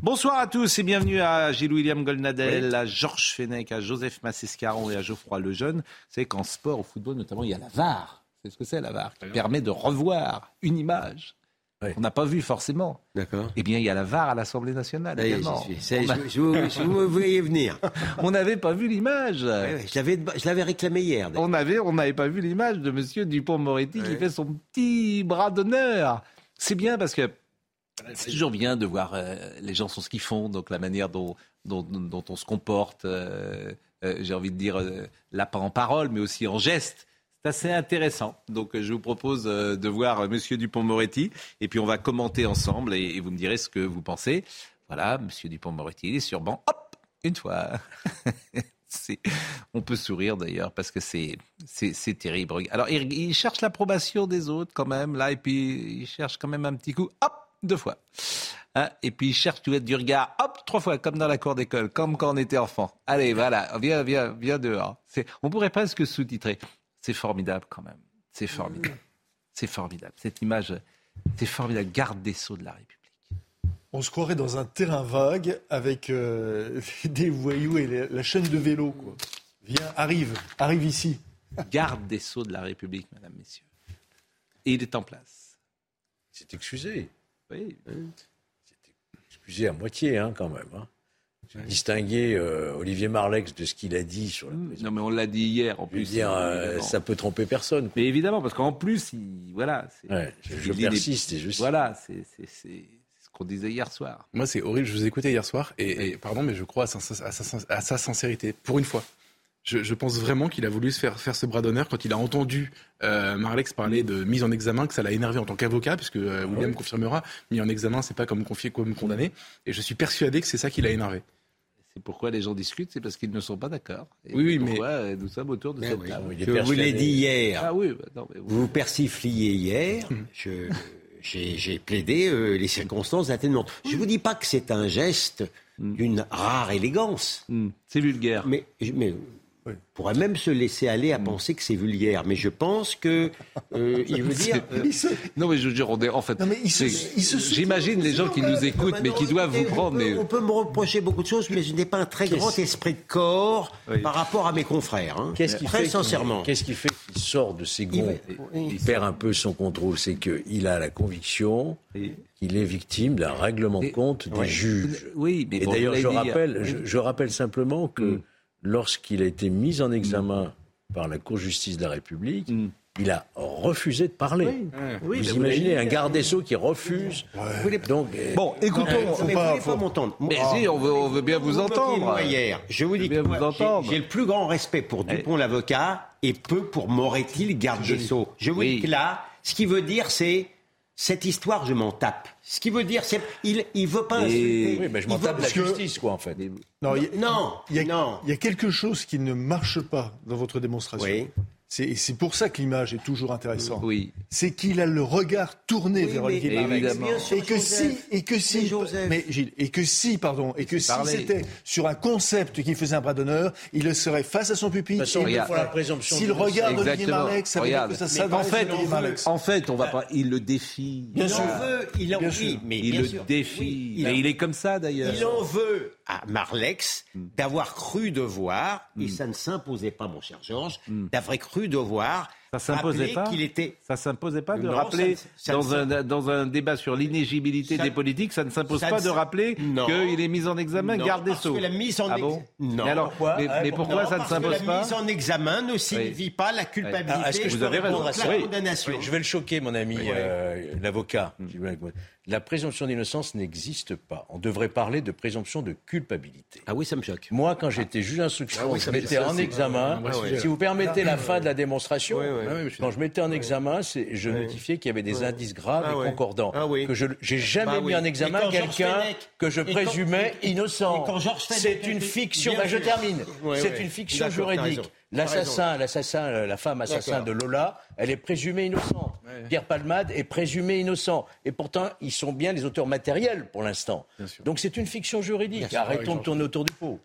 Bonsoir à tous et bienvenue à Gilles William Goldnadel, à Georges Fenech, à Joseph Massescaron et à Geoffroy Lejeune. Vous savez qu'en sport, au football notamment, il y a la VAR. C'est ce que c'est la VAR qui permet de revoir une image Ouais. qu'on n'a pas vue forcément. D'accord. Eh bien, il y a la VAR à l'Assemblée nationale est, également. suis. On a- je, je vous- je vous venir. On n'avait pas vu l'image. Ouais, ouais, je l'avais- réclamé hier. On avait, on n'avait pas vu l'image de Monsieur Dupont-Moretti qui fait son petit bras d'honneur. C'est bien parce que c'est toujours bien de voir euh, les gens sont ce qu'ils font, donc la manière dont, dont, dont on se comporte. euh, euh, J'ai envie de dire là pas en parole, mais aussi en geste. C'est assez intéressant. Donc je vous propose de voir Monsieur Dupont-Moretti et puis on va commenter ensemble et, et vous me direz ce que vous pensez. Voilà, Monsieur Dupont-Moretti, il est sur banc. Hop, une fois. On peut sourire d'ailleurs parce que c'est c'est c'est terrible. Alors il, il cherche l'approbation des autres quand même là et puis il cherche quand même un petit coup. Hop, deux fois. Hein, et puis il cherche tu être du regard. Hop, trois fois comme dans la cour d'école, comme quand on était enfant. Allez, voilà, viens viens viens dehors. On pourrait presque sous-titrer. C'est formidable quand même. C'est formidable. C'est formidable. Cette image, c'est formidable. Garde des sceaux de la République. On se croirait dans un terrain vague avec euh, des voyous et la, la chaîne de vélo. Quoi. Viens, arrive, arrive ici. Garde des sceaux de la République, mesdames, messieurs. Et il est en place. C'est excusé. Oui. Excusé à moitié, hein, quand même. Hein. J'ai distingué euh, Olivier Marlex de ce qu'il a dit sur la présidence. Non, mais on l'a dit hier en Je veux plus. dire, euh, ça peut tromper personne. quoi. Mais évidemment, parce qu'en plus, il, voilà, c'est, Ouais, je, persiste et je sais. Voilà, c'est, c'est, c'est ce qu'on disait hier soir. Moi, c'est horrible. Je vous écoutais hier soir et, et pardon, mais je crois à sa, à sa- à sa sincérité. Pour une fois, je, je pense vraiment qu'il a voulu se faire, faire ce bras d'honneur quand il a entendu euh, Marlex parler de mise en examen, que ça l'a énervé en tant qu'avocat, puisque euh, William confirmera, mis en examen, c'est pas comme confié, comme condamné. Et je suis persuadé que c'est ça qui l'a énervé. C'est pourquoi les gens discutent, c'est parce qu'ils ne sont pas d'accord. Oui, oui, mais- pourquoi euh, nous sommes autour de Mais cette oui. table. Vous l'ai persuadé. dit hier. Ah oui, bah non, mais vous- Vous vous persifliez hier. Je- J'ai j'ai plaidé euh, les circonstances atténuantes. Je ne vous dis pas que c'est un geste d'une rare élégance. Hmm, c'est vulgaire. Mais, mais on pourrait même se laisser aller à penser que c'est vulgaire. Mais je pense que euh, il veut dire. euh, Il se- Non, mais je veux dire, on est, en fait, j'imagine les gens qui nous écoutent, mais qui doivent vous prendre. On peut, mais- on peut me reprocher beaucoup de choses, mais je n'ai pas un très grand esprit de corps Oui. par rapport à mes confrères. hein. Qu'est-ce qui Très fait sincèrement. Qu'est-ce qui fait qu'il sort de ses gonds Il- Il perd un peu son contrôle? C'est qu'il a la conviction Et- qu'il est victime d'un règlement de Et- compte des juges. Oui, mais Et bon, d'ailleurs, je rappelle, je, je rappelle simplement que Mm. Lorsqu'il a été mis en examen par la Cour de justice de la République, Mm. il a refusé de parler. Oui, Vous imaginez un dit. garde des Sceaux qui refuse Donc, euh, Bon, écoutons. Mais vous pas- voulez faut- pas m'entendre. Mais si, on veut, on veut bien vous entendre. hier. Je vous dis bien que j'ai- entendre. j'ai le plus grand respect pour Dupont l'avocat et peu pour Moretti le garde des Sceaux. Je vous Oui. dis que là, ce qui veut dire c'est cette histoire, je m'en tape. Ce qui veut dire, c'est il il veut pas Et- insulter. oui, mais je Il m'en veut- tape de la parce que- justice, quoi, en fait. Non, il y a- Non, il y a- non. il y a quelque chose qui ne marche pas dans votre démonstration. Oui. C'est et c'est pour ça que l'image est toujours intéressante. Oui. C'est qu'il a le regard tourné Oui, vers Olivier. Bien sûr, Et que Joseph. si, et que si, Mais Joseph. mais Gilles, et que si, pardon, et que si c'était sur un concept qui faisait un bras d'honneur, il le serait face à son pupitre. S'il regarde Olivier. Marleix, ça veut dire que ça Mais s'adresse en fait, à Olivier Marleix. en fait, on va pas. Il le défie. Il en veut, il en Bien sûr. mais Il bien le sûr. défie. Il est comme ça d'ailleurs. il en veut à Marlex d'avoir cru devoir, et ça ne s'imposait pas, mon cher Georges, d'avoir cru devoir Ça s'imposait pas qu'il était Ça s'imposait pas de Non, rappeler ça- ça- dans, ça- un, dans un débat sur l'inéligibilité Ça- des politiques, ça ne s'impose ça pas de rappeler qu'il est mis en examen Non, garde des sceaux. la mise en ah bon Non. Mais alors, Pourquoi mais, mais pourquoi Non, ça ne parce que s'impose la pas mise en examen ne signifie pas la culpabilité. Ah, est-ce que je Vous avez raison. la Oui. condamnation. Oui, je vais le choquer, mon ami, Oui. euh, l'avocat. La présomption d'innocence n'existe pas. On devrait parler de présomption de culpabilité. Ah oui, ça me choque. Moi, quand j'étais juge d'instruction, Ah je mettais en examen. Si vous permettez la fin de la démonstration, Ah Quand je mettais en examen, je notifiais qu'il y avait des indices graves ah et concordants. Ah que je j'ai jamais bah mis en examen quelqu'un que je présumais innocent. C'est une fiction. Bah, je termine. C'est une fiction juridique. L'assassin, l'assassin, la femme assassin de Lola, elle est présumée innocente. Pierre Palmade est présumé innocent. Et pourtant, ils sont bien les auteurs matériels pour l'instant. Donc c'est une fiction juridique. Arrêtons de tourner autour du pot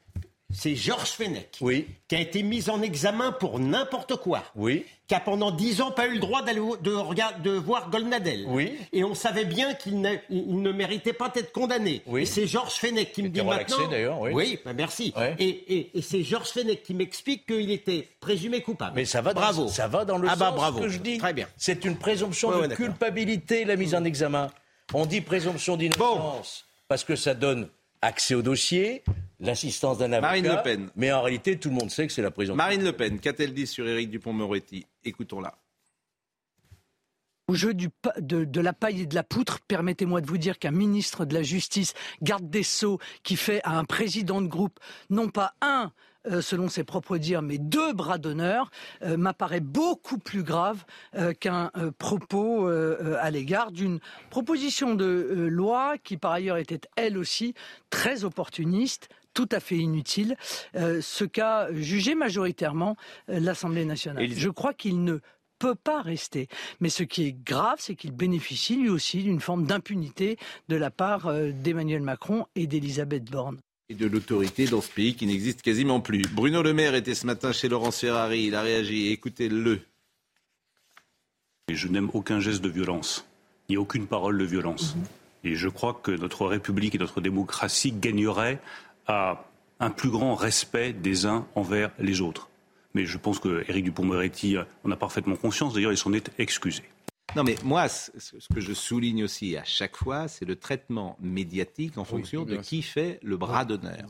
c'est Georges Fenech, oui. qui a été mis en examen pour n'importe quoi, oui. qui a pendant dix ans pas eu le droit d'aller de, de voir Goldnadel. Oui. Et on savait bien qu'il ne, méritait pas d'être condamné. Oui. Et c'est Georges Fenech qui me dit maintenant. d'ailleurs. Oui, oui bah merci. Et, c'est Georges Fenech qui m'explique qu'il était présumé coupable. Mais ça va, bravo. Dans, ça va dans le ah bah, sens bravo. que je dis. Très bien. C'est une présomption de culpabilité la mise en examen. On dit présomption d'innocence parce que ça donne accès au dossier, l'assistance d'un avocat. Marine Le Pen. Mais en réalité, tout le monde sait que c'est la prison. Marine Le Pen, qu'a-t-elle dit sur Éric Dupont-Moretti Écoutons-la. Au jeu du, de, de, la paille et de la poutre, permettez-moi de vous dire qu'un ministre de la Justice, garde des Sceaux, qui fait à un président de groupe, non pas un, selon ses propres dires, mais deux bras d'honneur, euh, m'apparaît beaucoup plus grave euh, qu'un propos à l'égard d'une proposition de loi qui, par ailleurs, était elle aussi très opportuniste, tout à fait inutile, ce qu'a jugé majoritairement l'Assemblée nationale. Je crois qu'il ne peut pas rester. Mais ce qui est grave, c'est qu'il bénéficie lui aussi d'une forme d'impunité de la part d'Emmanuel Macron et d'Elisabeth Borne de l'autorité dans ce pays qui n'existe quasiment plus. Bruno Le Maire était ce matin chez Laurence Ferrari, il a réagi, écoutez-le. Je n'aime aucun geste de violence, ni aucune parole de violence. Mhm. Et je crois que notre République et notre démocratie gagneraient à un plus grand respect des uns envers les autres. Mais je pense que Éric Dupond-Moretti en a parfaitement conscience, d'ailleurs il s'en est excusé. Non, mais moi, ce que je souligne aussi à chaque fois, c'est le traitement médiatique en fonction de qui fait le bras d'honneur.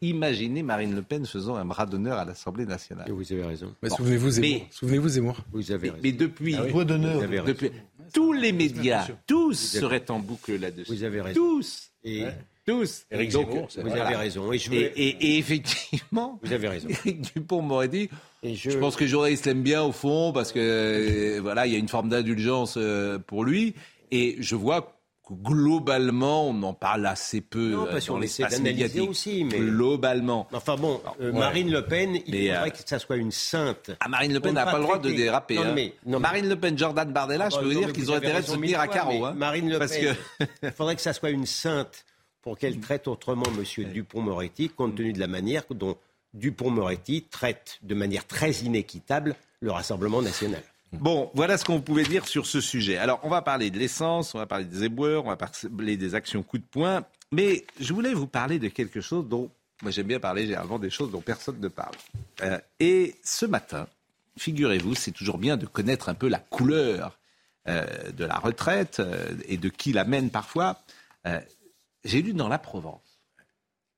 Imaginez Marine Le Pen faisant un bras d'honneur à l'Assemblée nationale. vous avez raison. Souvenez-vous Zemmour. Souvenez-vous Zemmour. Vous avez raison. Mais, depuis, ah d'honneur. Depuis, tous les médias, tous seraient en boucle là-dessus. Vous avez raison. Tous. Et tous. Éric Zemmour, vous avez raison. Et, et, effectivement, vous avez raison. Éric Dupont m'aurait dit je... pense que journalistes l'aiment bien au fond parce que euh, voilà, il y a une forme d'indulgence euh, pour lui. Et je vois que globalement, on en parle assez peu non, parce dans l'espace médiatique. aussi, mais globalement. Enfin bon, Marine Le Pen, il faudrait que ça soit une sainte. Ah, Marine Le Pen n'a pas le droit de déraper. Non, hein. mais, Marine Le Pen, Jordan Bardella, je peux vous dire qu'ils ont intérêt de se tenir à carreau. Hein, Marine Le Pen, il faudrait que ça soit une sainte pour qu'elle traite autrement M. Dupont-Moretti, compte tenu de la manière dont Dupont-Moretti traite de manière très inéquitable le Rassemblement national. Bon, voilà ce qu'on pouvait dire sur ce sujet. Alors, on va parler de l'essence, on va parler des éboueurs, on va parler des actions coup de poing, mais je voulais vous parler de quelque chose dont, moi j'aime bien parler avant des choses dont personne ne parle. Euh, et ce matin, figurez-vous, c'est toujours bien de connaître un peu la couleur euh, de la retraite euh, et de qui la mène parfois. J'ai lu dans la Provence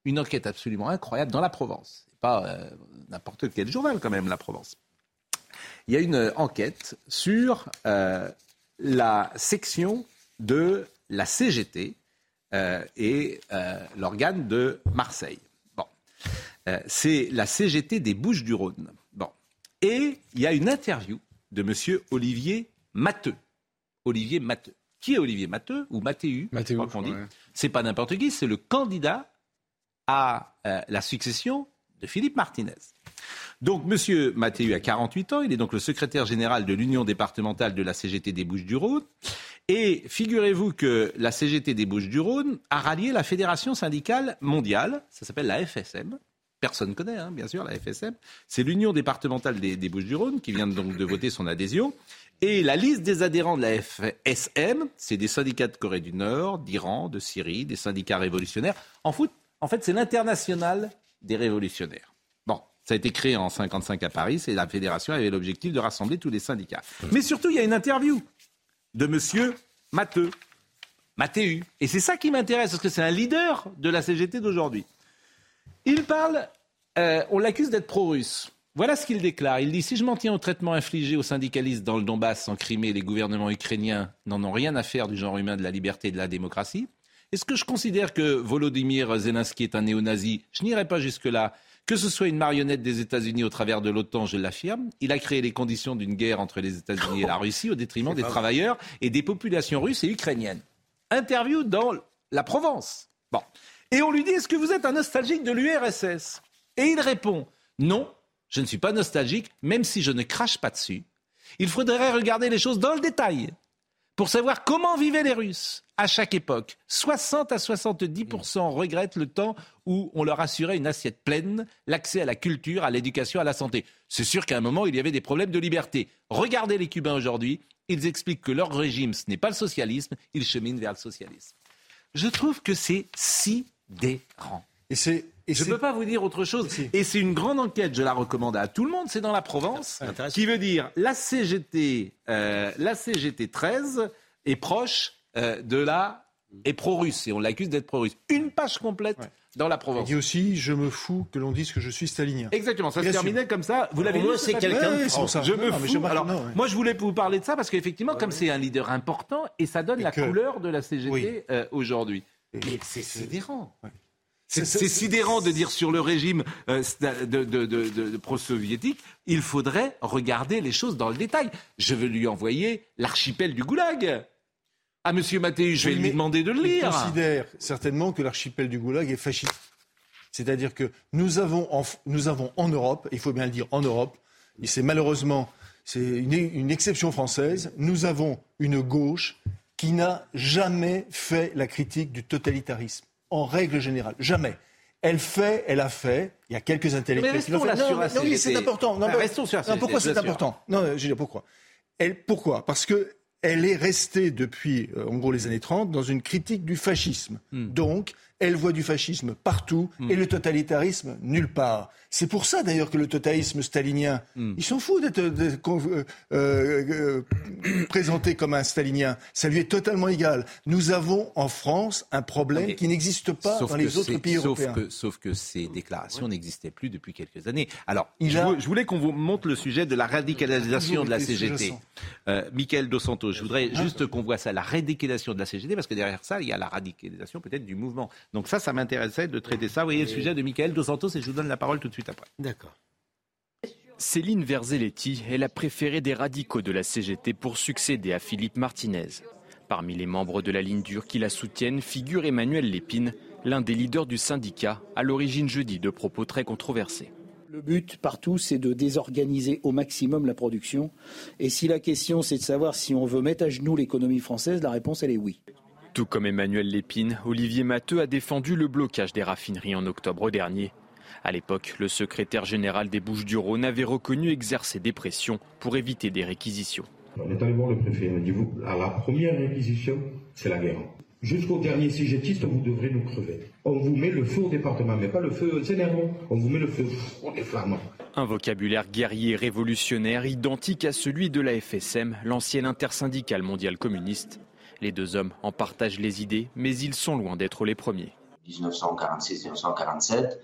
une enquête absolument incroyable dans la Provence pas euh, n'importe quel journal quand même, la Provence. Il y a une enquête sur euh, la section de la CGT euh, et l'organe de Marseille. Bon, c'est la CGT des Bouches-du-Rhône. Bon, et il y a une interview de Monsieur Olivier Matteux. Olivier Matteux. Qui est Olivier Matteux ou Mathéu Mathéu, C'est pas n'importe qui, c'est le candidat à la succession de Philippe Martinez. Donc, M. Mathieu a 48 ans, il est donc le secrétaire général de l'Union départementale de la CGT des Bouches-du-Rhône. Et figurez-vous que la CGT des Bouches-du-Rhône a rallié la Fédération syndicale mondiale, ça s'appelle la FSM. Personne ne connaît, hein, bien sûr, la FSM. C'est l'Union départementale des, des Bouches-du-Rhône qui vient donc de voter son adhésion. Et la liste des adhérents de la FSM, c'est des syndicats de Corée du Nord, d'Iran, de Syrie, des syndicats révolutionnaires. En, fait, c'est l'international des révolutionnaires. Bon, ça a été créé en 55 à Paris, et la fédération avait l'objectif de rassembler tous les syndicats. Mais surtout, il y a une interview de monsieur Matteux, Mathéu. Et c'est ça qui m'intéresse, parce que c'est un leader de la CGT d'aujourd'hui. Il parle, euh, on l'accuse d'être pro-russe. Voilà ce qu'il déclare. Il dit Si je m'en tiens au traitement infligé aux syndicalistes dans le Donbass, en Crimée, les gouvernements ukrainiens n'en ont rien à faire du genre humain de la liberté et de la démocratie. Est-ce que je considère que Volodymyr Zelensky est un néo-nazi? Je n'irai pas jusque-là. Que ce soit une marionnette des États-Unis au travers de l'OTAN, je l'affirme, il a créé les conditions d'une guerre entre les États-Unis et la Russie au détriment des travailleurs et des populations russes et ukrainiennes. Interview dans la Provence. Bon. Et on lui dit Est-ce que vous êtes un nostalgique de l'URSS Et il répond Non, je ne suis pas nostalgique, même si je ne crache pas dessus. Il faudrait regarder les choses dans le détail pour savoir comment vivaient les Russes à chaque époque. 60 à 70% regrettent le temps où on leur assurait une assiette pleine, l'accès à la culture, à l'éducation, à la santé. C'est sûr qu'à un moment, il y avait des problèmes de liberté. Regardez les Cubains aujourd'hui, ils expliquent que leur régime, ce n'est pas le socialisme, ils cheminent vers le socialisme. Je trouve que c'est sidérant. Et c'est je ne peux pas vous dire autre chose. Et c'est une grande enquête, je la recommande à tout le monde, c'est dans la Provence, qui veut dire la CGT, euh, la CGT 13 est proche euh, de la est pro-russe et on l'accuse d'être pro-russe. Une page complète dans la Provence. Il dit aussi je me fous que l'on dise que je suis stalinien. Exactement, ça se terminait comme ça. Vous l'avez dit, c'est quelqu'un de France. Je me fous. Alors, moi je voulais vous parler de ça parce qu'effectivement, comme c'est un leader important et ça donne la couleur de la CGT euh, aujourd'hui. c'est sidérant. C'est sidérant de dire sur le régime euh, de, pro-soviétique, il faudrait regarder les choses dans le détail. Je vais lui envoyer l'archipel du Goulag. À M. Mathéus, je vais lui demander de le lire. Il considère certainement que l'archipel du Goulag est fasciste. C'est-à-dire que nous avons, en, nous avons en Europe, il faut bien le dire en Europe, et c'est malheureusement c'est une, une exception française, nous avons une gauche qui n'a jamais fait la critique du totalitarisme en règle générale. Jamais. Elle fait, elle a fait. Il y a quelques intellectuels qui l'ont fait. Non, non, oui, c'est important. Non, restons sur non, pourquoi c'est important? Non, je dire pourquoi? Elle, pourquoi? Parce que elle est restée depuis, euh, en gros, les années 30, dans une critique du fascisme. Hmm. Donc, elle voit du fascisme partout hmm. et le totalitarisme nulle part. C'est pour ça d'ailleurs que le totalitarisme stalinien, hmm. il s'en fout d'être euh, euh, présenté comme un stalinien. Ça lui est totalement égal. Nous avons en France un problème qui n'existe pas dans les autres pays sauf européens. Que, sauf que ces déclarations n'existaient plus depuis quelques années. Alors, je, voulais qu'on vous montre le sujet de la radicalisation de la CGT. Euh, Michael Dos Santos, je voudrais juste qu'on voit ça, la radicalisation de la CGT, parce que derrière ça, il y a la radicalisation peut-être du mouvement. Donc ça, ça m'intéressait de traiter ça. Vous voyez le sujet de Michael Dos Santos et je vous donne la parole tout de suite après. D'accord. Céline Verzelletti est la préférée des radicaux de la CGT pour succéder à Philippe Martinez. Parmi les membres de la ligne dure qui la soutiennent figure Emmanuel Lépine, l'un des leaders du syndicat, à l'origine jeudi de propos très controversés. Le but partout, c'est de désorganiser au maximum la production. Et si la question, c'est de savoir si on veut mettre à genoux l'économie française, la réponse, elle est oui. Tout comme Emmanuel Lépine, Olivier Matteux a défendu le blocage des raffineries en octobre dernier. À l'époque, le secrétaire général des Bouches-du-Rhône avait reconnu exercer des pressions pour éviter des réquisitions. On est allé voir le préfet, on a dit à la première réquisition, c'est la guerre. Jusqu'au dernier sujetiste, vous devrez nous crever. On vous met le feu au département, mais pas le feu Zénermont. On vous met le feu, on est flammant. Un vocabulaire guerrier révolutionnaire identique à celui de la FSM, l'ancienne intersyndicale mondiale communiste. Les deux hommes en partagent les idées, mais ils sont loin d'être les premiers. 1946-1947,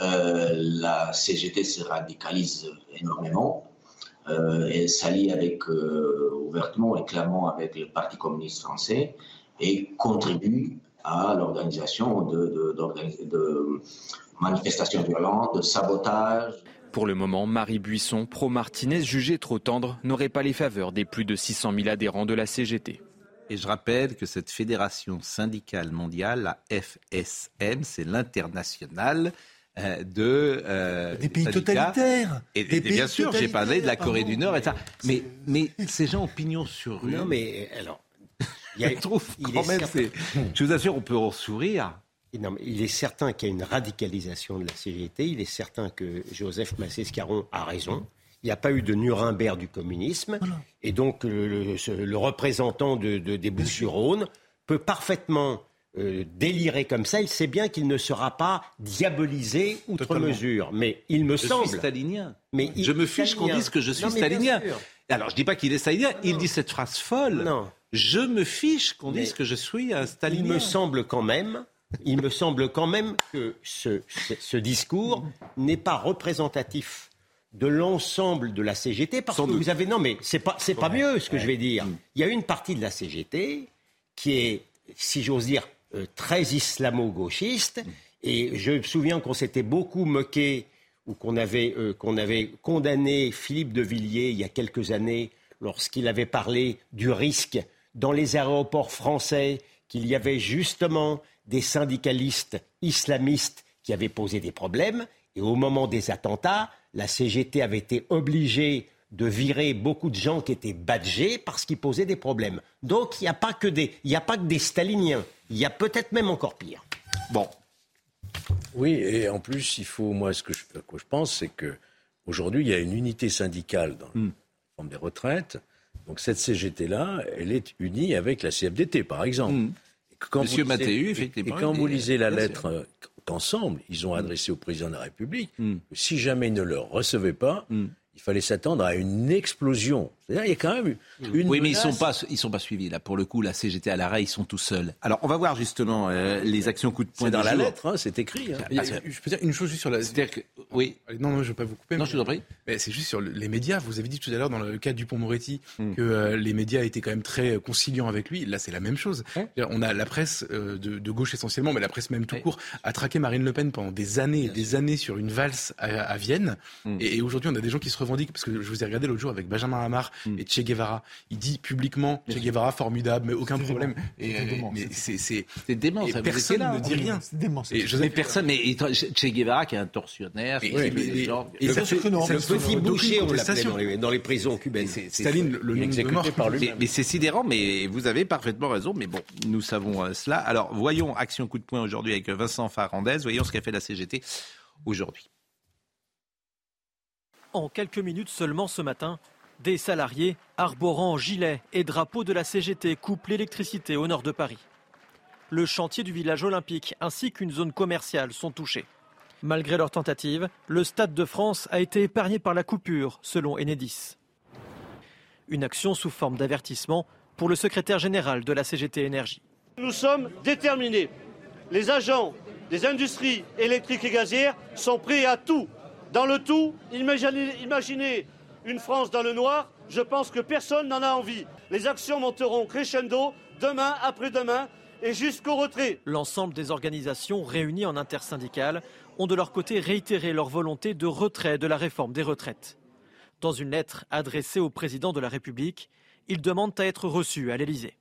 euh, la CGT se radicalise énormément. Euh, elle s'allie avec, euh, ouvertement et clairement avec le Parti communiste français et contribue à l'organisation de, de, manifestations violentes, de sabotage. Pour le moment, Marie Buisson, pro-Martinez, jugée trop tendre, n'aurait pas les faveurs des plus de 600 000 adhérents de la CGT. Et je rappelle que cette fédération syndicale mondiale, la FSM, c'est l'internationale euh, de euh, des pays totalitaires. Et, bien sûr, j'ai parlé de la Corée du Nord et ça. Mais, mais ces gens ont pignon sur rue. Non, mais alors, il, y a, trouve quand même, je vous assure, on peut en sourire. Non, mais il est certain qu'il y a une radicalisation de la CGT. Il est certain que Joseph Massé-Scaron a raison. Il n'y a pas eu de Nuremberg du communisme. Et donc, le, représentant de, des Bouches-du-Rhône peut parfaitement euh, délirer comme ça. Il sait bien qu'il ne sera pas diabolisé outre mesure. Mais il me je semble. Suis stalinien. Mais je me fiche qu'on dise que je suis stalinien. Alors, je ne dis pas qu'il est stalinien. Il dit cette phrase folle. Non. Je me fiche qu'on dise que je suis un stalinien. Il me semble quand même il me semble quand même que ce, ce discours n'est pas représentatif de l'ensemble de la CGT parce que vous avez non mais c'est pas c'est pas mieux ce que je vais dire. Il y a une partie de la CGT qui est si j'ose dire euh, très islamo-gauchiste. Et je me souviens qu'on s'était beaucoup moqué ou qu'on avait, euh, qu'on avait condamné Philippe de Villiers il y a quelques années lorsqu'il avait parlé du risque dans les aéroports français qu'il y avait justement des syndicalistes islamistes qui avaient posé des problèmes. Et au moment des attentats, la CGT avait été obligée de virer beaucoup de gens qui étaient badgés parce qu'ils posaient des problèmes. Donc il n'y a, pas que des, a pas que des staliniens, il y a peut-être même encore pire. Bon. Oui, et en plus, il faut, moi, ce que je, je pense, c'est que aujourd'hui, il y a une unité syndicale dans hmm. la forme des retraites. Donc cette CGT-là, elle est unie avec la CFDT, par exemple. Hmm. Monsieur Mathéu, effectivement. Et quand vous lisez la lettre euh, qu'ensemble, ils ont adressée au président de la République, hmm. si jamais ils ne le recevaient pas, il fallait s'attendre à une explosion. C'est-à-dire, il y a quand même une. Oui, mais ils sont pas, ils sont pas suivis là. Pour le coup, la CGT à l'arrêt, ils sont tout seuls. Alors, on va voir justement euh, les actions coup de poing. C'est dans la lettre, hein, c'est écrit. Hein. je peux dire une chose juste sur la. C'est-à-dire que, oui. Non, non, je ne vais pas vous couper. Non, je vous en prie. Mais c'est juste sur les médias. Vous avez dit tout à l'heure dans le cas du Pont Moretti hmm. que euh, les médias étaient quand même très conciliants avec lui. Là, c'est la même chose. On a la presse euh, de, gauche essentiellement, mais la presse même tout court, a traqué Marine Le Pen pendant des années, et des années sur une valse à, Vienne. Hmm. Et, aujourd'hui, on a des gens qui se revendiquent parce que je vous ai regardé l'autre jour avec Benjamin Hamar hmm. et Che Guevara. Il dit publiquement Che Guevara formidable, mais aucun problème. Et, mais c'est dément. Ça personne ne dit rien. C'est dément. Mais personne. Mais Che Guevara qui est un tortionnaire. Et le petit boucher, on l'appelait dans les prisons cubaines. Staline le exécuté par lui. Mais c'est sidérant. Mais vous avez parfaitement raison. Mais bon, nous savons euh, cela. Alors voyons action coup de poing aujourd'hui avec Vincent Farandez. Voyons ce qu'a fait la CGT aujourd'hui. En quelques minutes seulement ce matin, des salariés arborant gilets et drapeaux de la CGT coupent l'électricité au nord de Paris. Le chantier du village olympique ainsi qu'une zone commerciale sont touchés. Malgré leur tentative, le Stade de France a été épargné par la coupure, selon Enedis. Une action sous forme d'avertissement pour le secrétaire général de la CGT Énergie. Nous sommes déterminés. Les agents des industries électriques et gazières sont prêts à tout dans le tout, imaginez, une France dans le noir, je pense que personne n'en a envie. Les actions monteront crescendo demain, après-demain et jusqu'au retrait. L'ensemble des organisations réunies en intersyndicales ont de leur côté réitéré leur volonté de retrait de la réforme des retraites. Dans une lettre adressée au président de la République, ils demandent à être reçus à l'Élysée.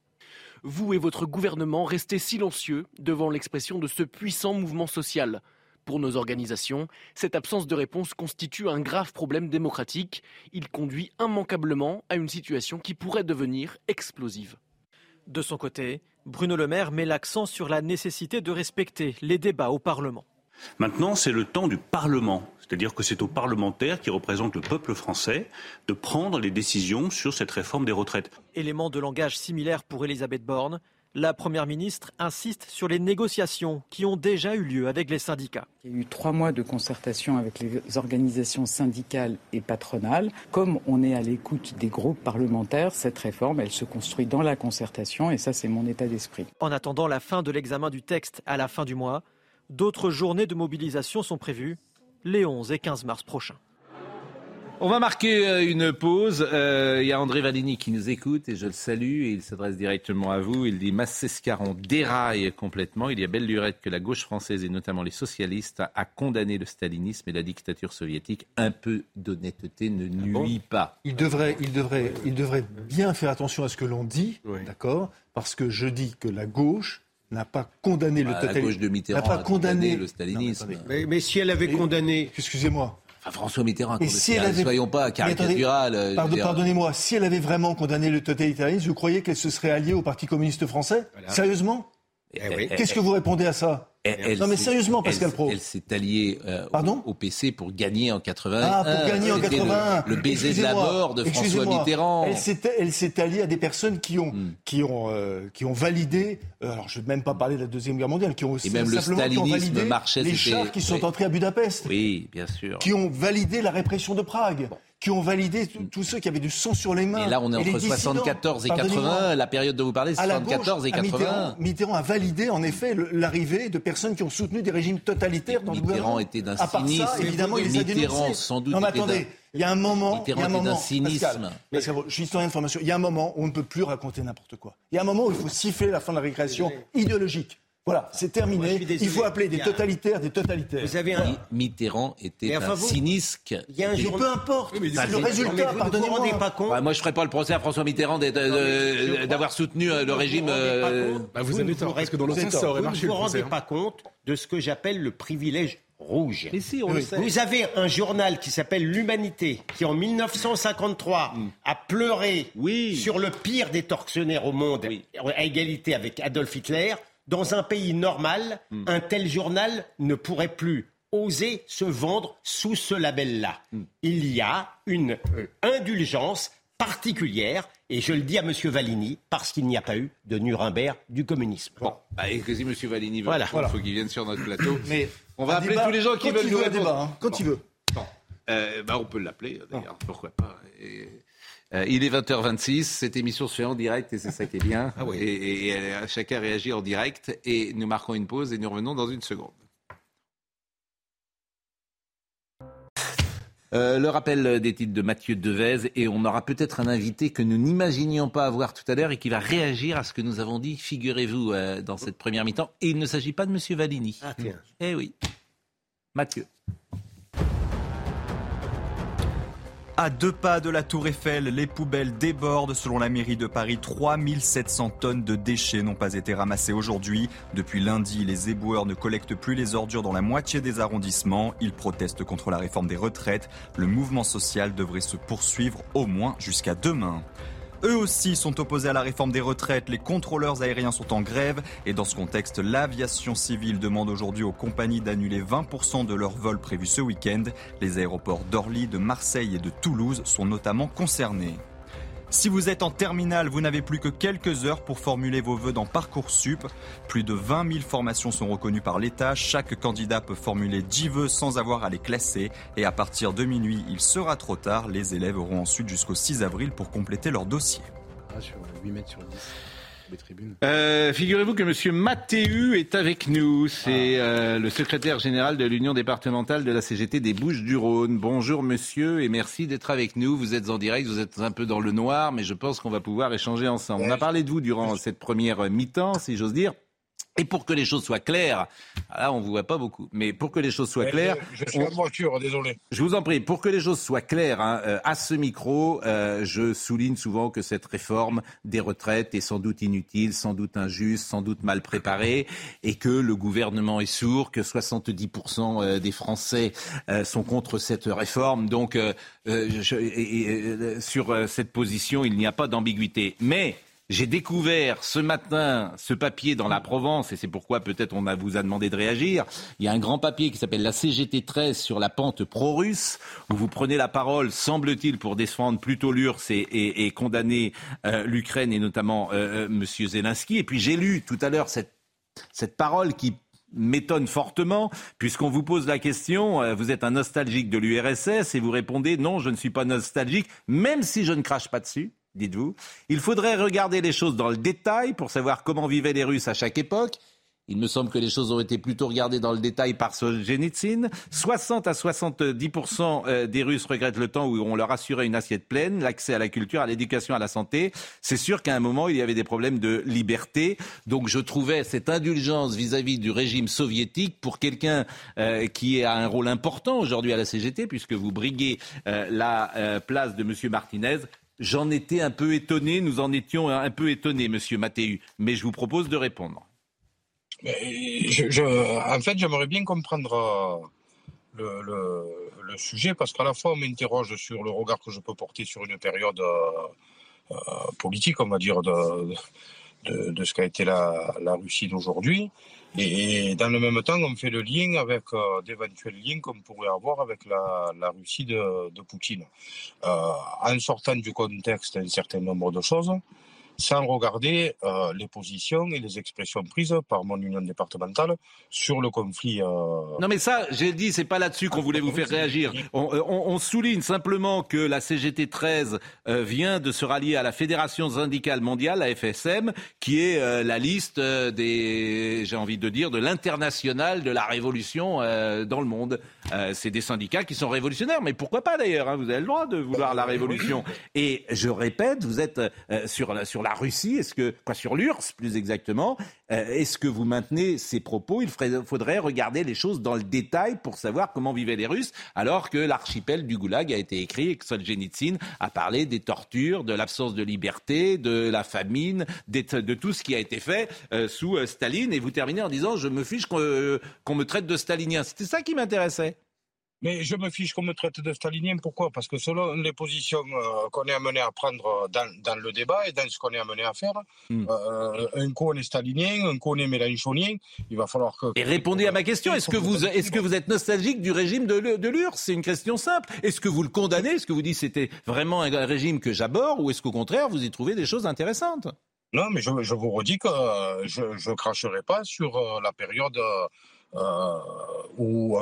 Vous et votre gouvernement restez silencieux devant l'expression de ce puissant mouvement social. Pour nos organisations, cette absence de réponse constitue un grave problème démocratique. Il conduit immanquablement à une situation qui pourrait devenir explosive. De son côté, Bruno Le Maire met l'accent sur la nécessité de respecter les débats au Parlement. Maintenant, c'est le temps du Parlement. C'est-à-dire que c'est aux parlementaires qui représentent le peuple français de prendre les décisions sur cette réforme des retraites. Élément de langage similaire pour Elisabeth Borne, la Première ministre insiste sur les négociations qui ont déjà eu lieu avec les syndicats. Il y a eu trois mois de concertation avec les organisations syndicales et patronales. Comme on est à l'écoute des groupes parlementaires, cette réforme, elle se construit dans la concertation et ça, c'est mon état d'esprit. En attendant la fin de l'examen du texte à la fin du mois, d'autres journées de mobilisation sont prévues les 11 et 15 mars prochains. On va marquer euh, une pause. Euh, il y a André Valini qui nous écoute et je le salue et il s'adresse directement à vous. Il dit Massescaron déraille complètement. Il y a belle lurette que la gauche française et notamment les socialistes a condamné le stalinisme et la dictature soviétique. Un peu d'honnêteté ne ah nuit pas. Il devrait, il, devrait, il devrait bien faire attention à ce que l'on dit, d'accord Parce que je dis que la gauche n'a pas condamné le totalisme. Bah, la gauche de Mitterrand n'a pas condamné, le stalinisme. mais, mais, si elle avait condamné, excusez-moi, François Mitterrand, et si elle avait... soyons pas caricaturales. Euh, pardonnez-moi, si elle avait vraiment condamné le totalitarisme, vous croyez qu'elle se serait alliée au Parti communiste français. Sérieusement? Eh Qu'est-ce que vous répondez à ça non mais sérieusement, Pascal Pro. Elle s'est alliée euh, au, PC pour gagner en 80. Ah, pour gagner en 81. Le, baiser de la mort de François Mitterrand. Elle s'est alliée à des personnes qui ont, hmm. qui ont, euh, qui ont validé, euh, alors je ne vais même pas parler de la Deuxième Guerre mondiale, qui ont Et même le stalinisme marchait, les chars qui sont entrés à Budapest. Oui, bien sûr. Qui ont validé la répression de Prague qui ont validé tous ceux qui avaient du sang sur les mains. Et là, on est entre 74 et 80. La période dont vous parlez, c'est 74 et 80. Mitterrand, a validé, en effet, l'arrivée de personnes qui ont soutenu des régimes totalitaires dans Mitterrand le gouvernement. était d'un cynisme. évidemment, il les a Mitterrand, sans doute, non, mais attendez, il y a un moment, il y a un moment, cynisme. Pascal, je suis historien de formation. Il y a un moment où on ne peut plus raconter n'importe quoi. Il y a un moment où il faut siffler la fin de la récréation idéologique. Voilà, c'est terminé. Il faut appeler des totalitaires des totalitaires. Vous avez un... Mitterrand était un cynisque. Il y a un jour... Peu importe. le résultat, pardonnez-moi. pas compte. moi, je ne ferai pas le procès à François Mitterrand d'avoir soutenu euh, le régime. Euh, bah, vous avez tort, parce que dans le sens, ça aurait marché. Vous ne vous rendez pas compte de ce que j'appelle le privilège rouge. Vous avez un journal qui s'appelle L'Humanité, qui en 1953 mm. a pleuré sur le pire des tortionnaires au monde, à égalité avec Adolf Hitler. Dans un pays normal, mm. un tel journal ne pourrait plus oser se vendre sous ce label-là. Mm. Il y a une euh, indulgence particulière, et je le dis à M. Valini, parce qu'il n'y a pas eu de Nuremberg du communisme. Bon, bah, et si M. Valini veut, il faut qu'il vienne sur notre plateau. Mais on va appeler tous les gens qui veulent nous répondre. Débat, hein, quand il veut. Euh, bah, on peut l'appeler, d'ailleurs, pourquoi pas. Euh, il est 20h26, cette émission se fait en direct et c'est ça qui est bien. Ah oui. et, et, chacun réagit en direct et nous marquons une pause et nous revenons dans une seconde. Euh, le rappel des titres de Mathieu Devez et on aura peut-être un invité que nous n'imaginions pas avoir tout à l'heure et qui va réagir à ce que nous avons dit, figurez-vous, euh, dans cette première mi-temps. Et il ne s'agit pas de M. Valini. Ah tiens. Eh oui. Mathieu. À deux pas de la tour Eiffel, les poubelles débordent. Selon la mairie de Paris, 3700 tonnes de déchets n'ont pas été ramassées aujourd'hui. Depuis lundi, les éboueurs ne collectent plus les ordures dans la moitié des arrondissements. Ils protestent contre la réforme des retraites. Le mouvement social devrait se poursuivre au moins jusqu'à demain. Eux aussi sont opposés à la réforme des retraites. Les contrôleurs aériens sont en grève. Et dans ce contexte, l'aviation civile demande aujourd'hui aux compagnies d'annuler 20% de leurs vols prévus ce week-end. Les aéroports d'Orly, de Marseille et de Toulouse sont notamment concernés. Si vous êtes en terminale, vous n'avez plus que quelques heures pour formuler vos vœux dans Parcoursup. Plus de 20 000 formations sont reconnues par l'État. Chaque candidat peut formuler 10 vœux sans avoir à les classer. Et à partir de minuit, il sera trop tard. Les élèves auront ensuite jusqu'au 6 avril pour compléter leur dossier. Ah, sur 8 mètres sur 10. Euh, figurez-vous que M. Mathéu est avec nous. C'est ah. euh, le secrétaire général de l'Union départementale de la CGT des Bouches-du-Rhône. Bonjour monsieur et merci d'être avec nous. Vous êtes en direct, vous êtes un peu dans le noir, mais je pense qu'on va pouvoir échanger ensemble. On a parlé de vous durant cette première mi-temps, si j'ose dire. Et pour que les choses soient claires, là on vous voit pas beaucoup, mais pour que les choses soient claires, je, suis en voiture, désolé. Je vous en prie, pour que les choses soient claires, hein, euh, à ce micro, euh, je souligne souvent que cette réforme des retraites est sans doute inutile, sans doute injuste, sans doute mal préparée, et que le gouvernement est sourd, que 70% euh, des Français sont contre cette réforme. Donc, je, sur cette position, il n'y a pas d'ambiguïté. Mais j'ai découvert ce matin ce papier dans la Provence, et c'est pourquoi peut-être on vous a demandé de réagir. Il y a un grand papier qui s'appelle la CGT 13 sur la pente pro-russe, où vous prenez la parole, semble-t-il, pour défendre plutôt l'URSS et, condamner euh, l'Ukraine et notamment euh, euh, M. Zelensky. Et puis j'ai lu tout à l'heure cette, cette parole qui m'étonne fortement, puisqu'on vous pose la question, vous êtes un nostalgique de l'URSS, et vous répondez non, je ne suis pas nostalgique, même si je ne crache pas dessus dites-vous. Il faudrait regarder les choses dans le détail pour savoir comment vivaient les Russes à chaque époque. Il me semble que les choses ont été plutôt regardées dans le détail par Solzhenitsyn. 60 à 70% euh, des Russes regrettent le temps où on leur assurait une assiette pleine, l'accès à la culture, à l'éducation, à la santé. C'est sûr qu'à un moment, il y avait des problèmes de liberté. Donc je trouvais cette indulgence vis-à-vis du régime soviétique pour quelqu'un euh, qui a un rôle important aujourd'hui à la CGT, puisque vous briguez euh, la place de M. Martinez, J'en étais un peu étonné, nous en étions un peu étonnés, Monsieur Mathéu, mais je vous propose de répondre. en fait, j'aimerais bien comprendre euh, le, sujet parce qu'à la fois, on m'interroge sur le regard que je peux porter sur une période euh, euh, politique, on va dire, de, ce qu'a été la, la Russie d'aujourd'hui. Et, dans le même temps, on fait le lien avec euh, d'éventuels liens qu'on pourrait avoir avec la, Russie de, de Poutine. Euh, en sortant du contexte un certain nombre de choses, sans regarder euh, les positions et les expressions prises par mon union départementale sur le conflit. Euh... Non mais ça, j'ai dit, c'est pas là-dessus qu'on voulait vous faire réagir. On, on, on, souligne simplement que la CGT 13 euh, vient de se rallier à la Fédération syndicale mondiale, la FSM, qui est euh, la liste euh, des, j'ai envie de dire, de l'international de la révolution dans le monde. c'est des syndicats qui sont révolutionnaires, mais pourquoi pas d'ailleurs hein, Vous avez le droit de vouloir la révolution. Et je répète, vous êtes sur la sur la Russie Est-ce que quoi sur l'URSS plus exactement Est-ce que vous maintenez ces propos? Il faudrait regarder les choses dans le détail pour savoir comment vivaient les Russes, alors que l'archipel du Goulag a été écrit et que Solzhenitsyn a parlé des tortures, de l'absence de liberté, de la famine, de tout ce qui a été fait sous Staline. Et vous terminez en disant je me fiche qu'on me traite de stalinien. C'était ça qui m'intéressait. Mais je me fiche qu'on me traite de stalinien. Pourquoi? Parce que selon les positions euh, qu'on est amené à prendre dans, dans, le débat et dans ce qu'on est amené à faire, hmm. euh, un coup on est stalinien, un coup on est mélanchonien, il va falloir que... Et répondez à ma question, est-ce que, vous, est que vous êtes nostalgique du régime de, de l'URSS C'est une question simple. Est-ce que vous le condamnez? Est-ce que vous dites c'était vraiment un régime que j'aborde Ou est-ce qu'au contraire vous y trouvez des choses intéressantes? Non, mais je, je, vous redis que euh, je ne cracherai pas sur la période où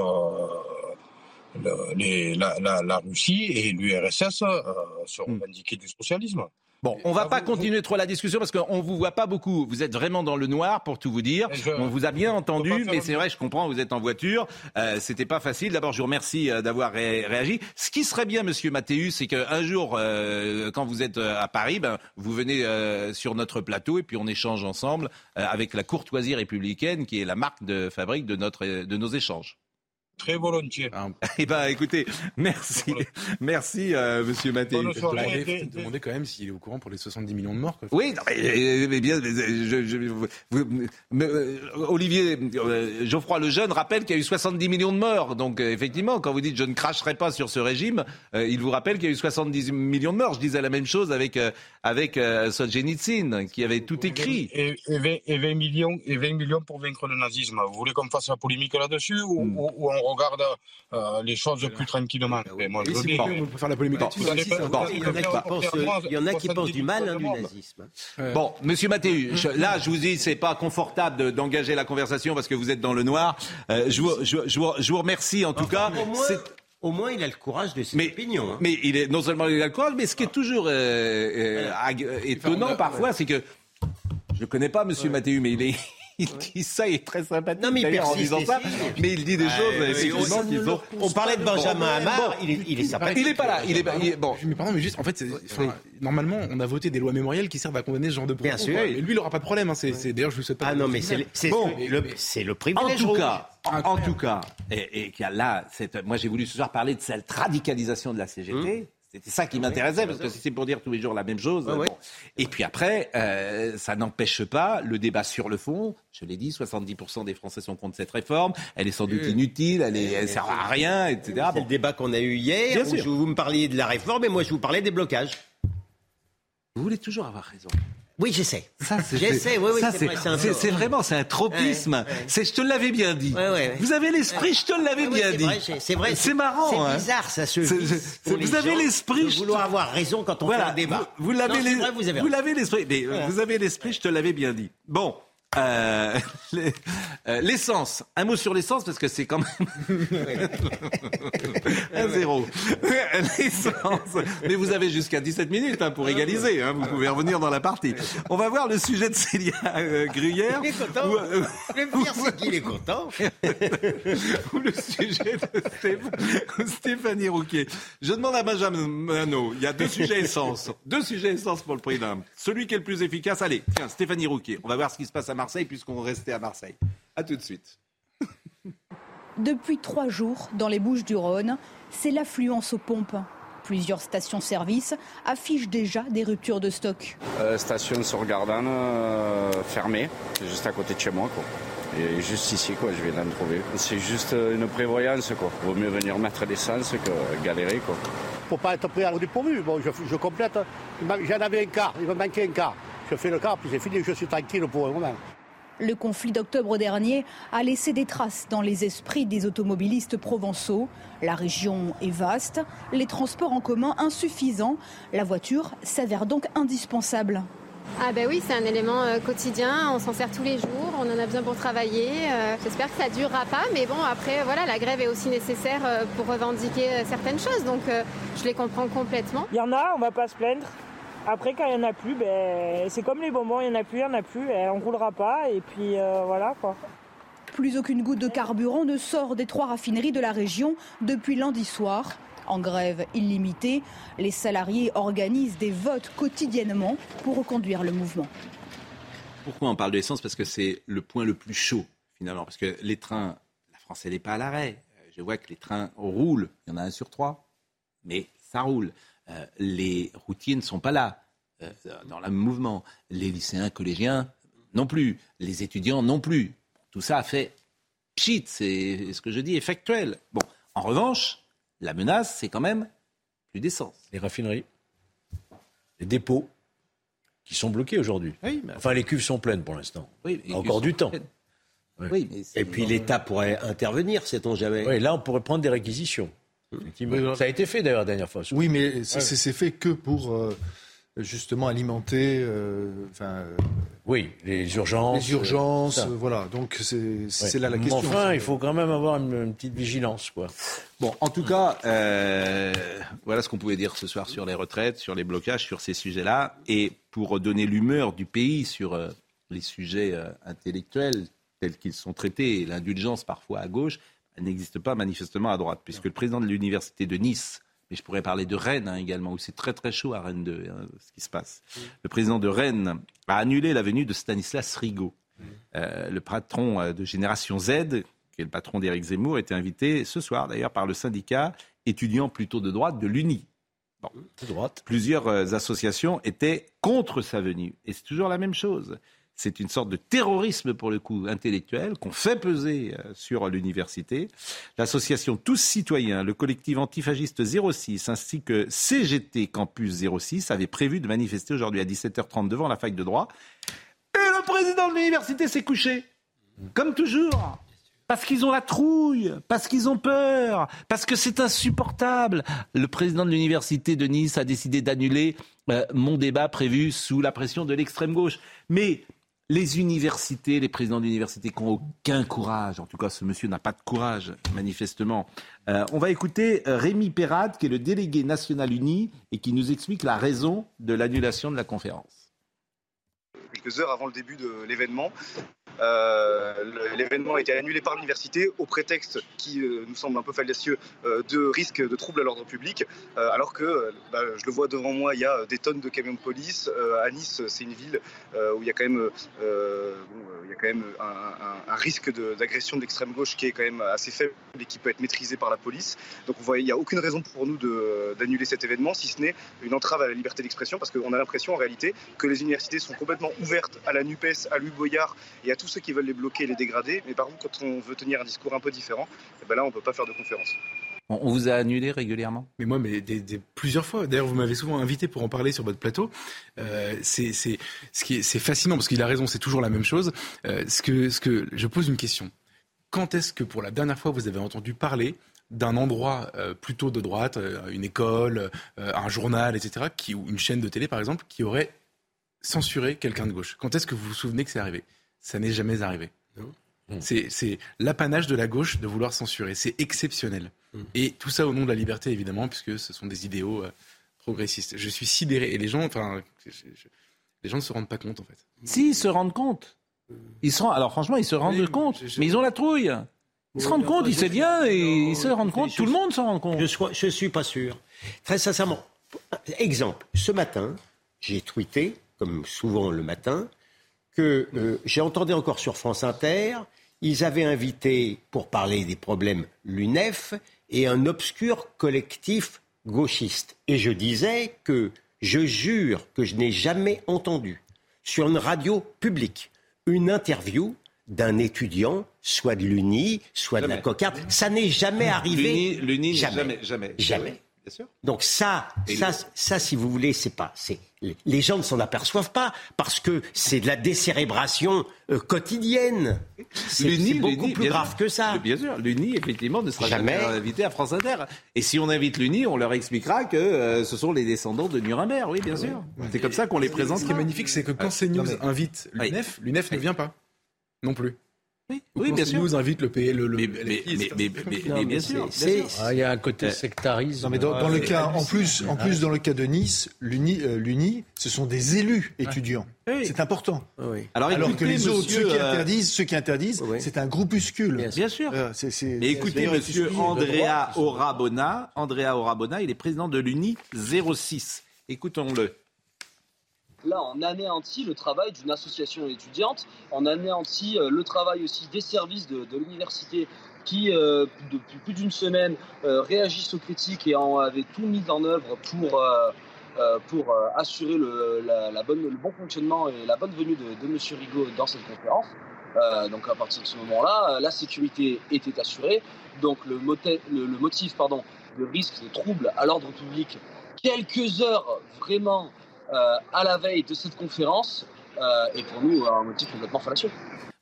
les, la, la, la, Russie et l'URSS euh, se hmm. du socialisme. Bon, on va pas continuer trop la discussion parce qu'on vous voit pas beaucoup. Vous êtes vraiment dans le noir pour tout vous dire. on vous a bien entendu, mais c'est vrai, je comprends, vous êtes en voiture. Euh, C'était pas facile. D'abord, je vous remercie euh, d'avoir réagi. Ce qui serait bien, Monsieur Mathéus, c'est qu'un jour, euh, quand vous êtes euh, à Paris, ben, vous venez sur notre plateau et puis on échange ensemble avec la courtoisie républicaine qui est la marque de fabrique de, notre, de nos échanges. Très volontiers. Ah, eh ben, écoutez, merci, merci, euh, Monsieur Maté. Vous demandez quand même s'il est au courant pour les 70 millions de morts. Oui, mais, bien, euh, Olivier euh, Geoffroy le Jeune rappelle qu'il y a eu 70 millions de morts. Donc, effectivement, quand vous dites je ne cracherai pas sur ce régime, il vous rappelle qu'il y a eu 70 millions de morts. Je disais la même chose avec avec Solzhenitsyn, qui avait tout écrit. Et, 20, millions et 20 millions pour vaincre le nazisme. Vous voulez qu'on fasse la polémique là-dessus ou, hmm. ou on regarde euh, les choses plus tranquillement. Mais moi, je. On peut faire la polémique. Il y en a qui pensent du mal hein, du nazisme. Bon, Monsieur Mathéu, là, je vous dis, c'est pas confortable d'engager la conversation parce que vous êtes dans le noir. Euh, je, vous, remercie en tout cas. Au moins, il a le courage de ses mais, opinions. Hein. Mais il est non seulement il a le courage, mais ce qui est toujours euh, étonnant parfois, c'est que je ne connais pas Monsieur Mathéu, mais il est il dit ça, il est très sympathique non, mais en disant ça, mais il dit des choses effectivement qui sont. On parlait de Benjamin Hamar, il, est, il est sympathique. Il est pas là, il est, bon. Mais pardon, mais juste, en fait, normalement, on a voté des lois mémorielles qui servent à condamner ce genre de propos. Bien sûr. Et lui, il aura pas de problème. Hein, c'est d'ailleurs, je vous souhaite pas. Ah non, mais c'est bon, c'est le privilège. En tout cas, en tout cas, et, et là, moi j'ai voulu ce soir parler de cette radicalisation de la CGT. C'était ça qui m'intéressait, parce que si c'est pour dire tous les jours la même chose. Et puis après, euh, ça n'empêche pas le débat sur le fond. Je l'ai dit, 70% des Français sont contre cette réforme. Elle est sans doute inutile, elle, ne sert à rien, etc. C'est le débat qu'on a eu hier, où vous me parliez de la réforme et moi je vous parlais des blocages. Vous voulez toujours avoir raison. Oui, j'essaie. J'essaie, oui, oui, c'est vraiment, c'est un tropisme. C'est, je te l'avais bien dit. Vous avez l'esprit, je te l'avais bien dit. C'est vrai, c'est marrant. C'est hein. bizarre, ça se Vous avez l'esprit. De vouloir avoir raison quand on fait un débat. Vous, l'avez, vous l'avez l'esprit. Vous avez l'esprit, je te l'avais bien dit. Bon. Euh, euh, l'essence. Un mot sur l'essence parce que c'est quand même un zéro. L'essence. Mais vous avez jusqu'à 17 minutes hein, pour égaliser. Hein, vous pouvez revenir dans la partie. On va voir le sujet de Célia euh, Gruyère. Il est content. Ou, le pire, c'est qu'il est content. ou le sujet de Stéphanie Rouquet. Je demande à Benjamin Mano. Il y a deux sujets essence. Deux sujets essence pour le prix d'un. Celui qui est le plus efficace. Allez, tiens, Stéphanie Rouquet. On va voir ce qui se passe à Marseille puisqu'on restait à Marseille. A tout de suite. Depuis trois jours, dans les Bouches du Rhône, c'est l'affluence aux pompes. Plusieurs stations-service affichent déjà des ruptures de stock. Euh, station sur Gardanne euh, fermée, c'est juste à côté de chez moi. Quoi. Et juste ici, quoi, je viens d'en trouver. C'est juste euh, une prévoyance. Quoi. Vaut mieux venir mettre l'essence que galérer. Quoi. Pour pas être pris à dépourvu, bon, je, je complète. J'en avais un quart, il me manquait un quart. Je fais le puis c'est fini, je suis tranquille pour moment. Le conflit d'octobre dernier a laissé des traces dans les esprits des automobilistes provençaux. La région est vaste, les transports en commun insuffisants. La voiture s'avère donc indispensable. Ah ben oui, c'est un élément euh, quotidien, on s'en sert tous les jours, on en a besoin pour travailler. Euh, j'espère que ça ne durera pas, mais bon, après, voilà, la grève est aussi nécessaire euh, pour revendiquer certaines choses, donc je les comprends complètement. Il y en a, on va pas se plaindre. Après, quand il n'y en a plus, ben, c'est comme les bonbons, il n'y en a plus, il n'y en a plus, on ne roulera pas, et puis euh, voilà quoi. Plus aucune goutte de carburant ne sort des trois raffineries de la région depuis lundi soir. En grève illimitée, les salariés organisent des votes quotidiennement pour reconduire le mouvement. Pourquoi on parle de l'essence? Parce que c'est le point le plus chaud, finalement. Parce que les trains, la France, elle n'est pas à l'arrêt. Je vois que les trains roulent. Il y en a un sur trois. Mais ça roule. Euh, les routiers ne sont pas là, euh, dans le mouvement. Les lycéens, collégiens, non plus. Les étudiants, non plus. Tout ça a fait pchit, c'est ce que je dis, est factuel. Bon, en revanche, la menace, c'est quand même plus d'essence. Les raffineries, les dépôts qui sont bloqués aujourd'hui. enfin, les cuves sont pleines pour l'instant. Oui, Encore du temps. Oui, Et puis l'État pourrait intervenir, sait-on jamais. Oui, là, on pourrait prendre des réquisitions. Ça a été fait d'ailleurs la dernière fois. Oui, mais c'est fait que pour euh, justement alimenter. Euh, euh, oui, les urgences. Les urgences, voilà. Donc c'est là la question. Enfin, il faut quand même avoir une, petite vigilance, quoi. Bon, en tout cas, voilà ce qu'on pouvait dire ce soir sur les retraites, sur les blocages, sur ces sujets-là, et pour donner l'humeur du pays sur les sujets intellectuels tels qu'ils sont traités, et l'indulgence parfois à gauche, elle n'existe pas manifestement à droite, puisque le président de l'université de Nice, mais je pourrais parler de Rennes hein, également, où c'est très très chaud à Rennes 2, hein, ce qui se passe. Le président de Rennes a annulé la venue de Stanislas Rigaud. Euh, le patron euh, de Génération Z, qui est le patron d'Éric Zemmour, était invité ce soir d'ailleurs par le syndicat étudiant plutôt de droite de l'UNI. Bon. De droite. Plusieurs euh, associations étaient contre sa venue. Et c'est toujours la même chose c'est une sorte de terrorisme pour le coup intellectuel qu'on fait peser euh, sur l'université. L'association Tous Citoyens, le collectif antifagiste 06 ainsi que CGT Campus 06 avaient prévu de manifester aujourd'hui à 17h30 devant la fac de droit. Et le président de l'université s'est couché, comme toujours. Parce qu'ils ont la trouille, parce qu'ils ont peur, parce que c'est insupportable. Le président de l'université de Nice a décidé d'annuler euh, mon débat prévu sous la pression de l'extrême gauche. Mais les universités, les présidents d'universités qui n'ont aucun courage, en tout cas ce monsieur n'a pas de courage manifestement. Euh, on va écouter euh, Rémi Perrade, qui est le délégué national uni et qui nous explique la raison de l'annulation de la conférence. Quelques heures avant le début de l'événement, euh, l'événement a été annulé par l'université au prétexte qui euh, nous semble un peu fallacieux euh, de risque de troubles à l'ordre public, alors que bah, je le vois devant moi, il y a des tonnes de camions de police. à Nice, c'est une ville où il y a quand même, un, risque d'agression de, l'extrême gauche qui est quand même assez faible et qui peut être maîtrisé par la police. Donc on voit, il n'y a aucune raison pour nous d'annuler cet événement, si ce n'est une entrave à la liberté d'expression, parce qu'on a l'impression en réalité que les universités sont complètement ouvertes à la NUPES, à Louis Boyard et à tous ceux qui veulent les bloquer et les dégrader. Mais par contre, quand on veut tenir un discours un peu différent, eh ben là, on ne peut pas faire de conférence. On vous a annulé régulièrement? Mais moi, mais des, plusieurs fois. D'ailleurs, vous m'avez souvent invité pour en parler sur votre plateau. Euh, c'est fascinant parce qu'il a raison, c'est toujours la même chose. Euh, ce, que, ce que je pose une question. Quand est-ce que pour la dernière fois vous avez entendu parler d'un endroit euh, plutôt de droite, une école, un journal, etc., qui, ou une chaîne de télé par exemple, qui aurait censuré quelqu'un de gauche? Quand est-ce que vous vous souvenez que c'est arrivé? Ça n'est jamais arrivé. Hmm. C'est l'apanage de la gauche de vouloir censurer. C'est exceptionnel. Hmm. Et tout ça au nom de la liberté, évidemment, puisque ce sont des idéaux euh, progressistes. Je suis sidéré. Et les gens, enfin, les gens ne se rendent pas compte, en fait. Si, ils se rendent compte. Ils se alors franchement, ils se rendent compte. Mais ils ont la trouille. Ils se rendent compte, ils savent bien, et ils se rendent compte. Tout le monde s'en rend compte. Je ne suis pas sûr. Très sincèrement, exemple, ce matin, j'ai tweeté, comme souvent le matin, que euh, j'ai entendu encore sur France Inter, ils avaient invité pour parler des problèmes l'UNEF et un obscur collectif gauchiste. Et je disais que je jure que je n'ai jamais entendu sur une radio publique une interview d'un étudiant, soit de l'UNI, soit de la cocarde. Ça n'est jamais arrivé. L'UNI, jamais. Jamais. jamais. Donc ça, ça, ça, si vous voulez, c'est pas, c'est les gens ne s'en aperçoivent pas parce que c'est de la décérébration euh, quotidienne. C'est beaucoup plus grave que ça. Bien sûr, l'UNI effectivement ne sera jamais, invité à France Inter. Et si on invite l'UNI, on leur expliquera que euh, ce sont les descendants de Nuremberg. Oui, bien sûr. C'est comme ça qu'on les présente. Ce qui est magnifique, c'est que quand CNews invite l'UNEF, l'UNEF ne vient pas non plus. Oui, bien sûr. nous invite le pays, le, mais, bien sûr. Ah, il y a un côté sectarisme. Non, mais dans, le cas, en plus, en plus, dans le cas de Nice, l'UNI, euh, ce sont des élus étudiants. C'est important. Alors, que les autres, ceux qui euh, interdisent, ceux qui interdisent, c'est un groupuscule. Bien sûr. Euh, mais écoutez, Monsieur Andrea Orabona, Andrea Orabona, il est président de l'UNI 06. Écoutons-le. Là, on anéantit le travail d'une association étudiante, on anéantit euh, le travail aussi des services de, l'université qui, euh, depuis plus d'une semaine, euh, réagissent aux critiques et ont, avaient tout mis en œuvre pour, pour assurer le, bon fonctionnement et la bonne venue de, de M. Rigaud dans cette conférence. donc à partir de ce moment-là, la sécurité était assurée. Donc le, motif, pardon, de risque de trouble à l'ordre public, quelques heures vraiment euh, à la veille de cette conférence euh, est pour nous un motif complètement fallacieux.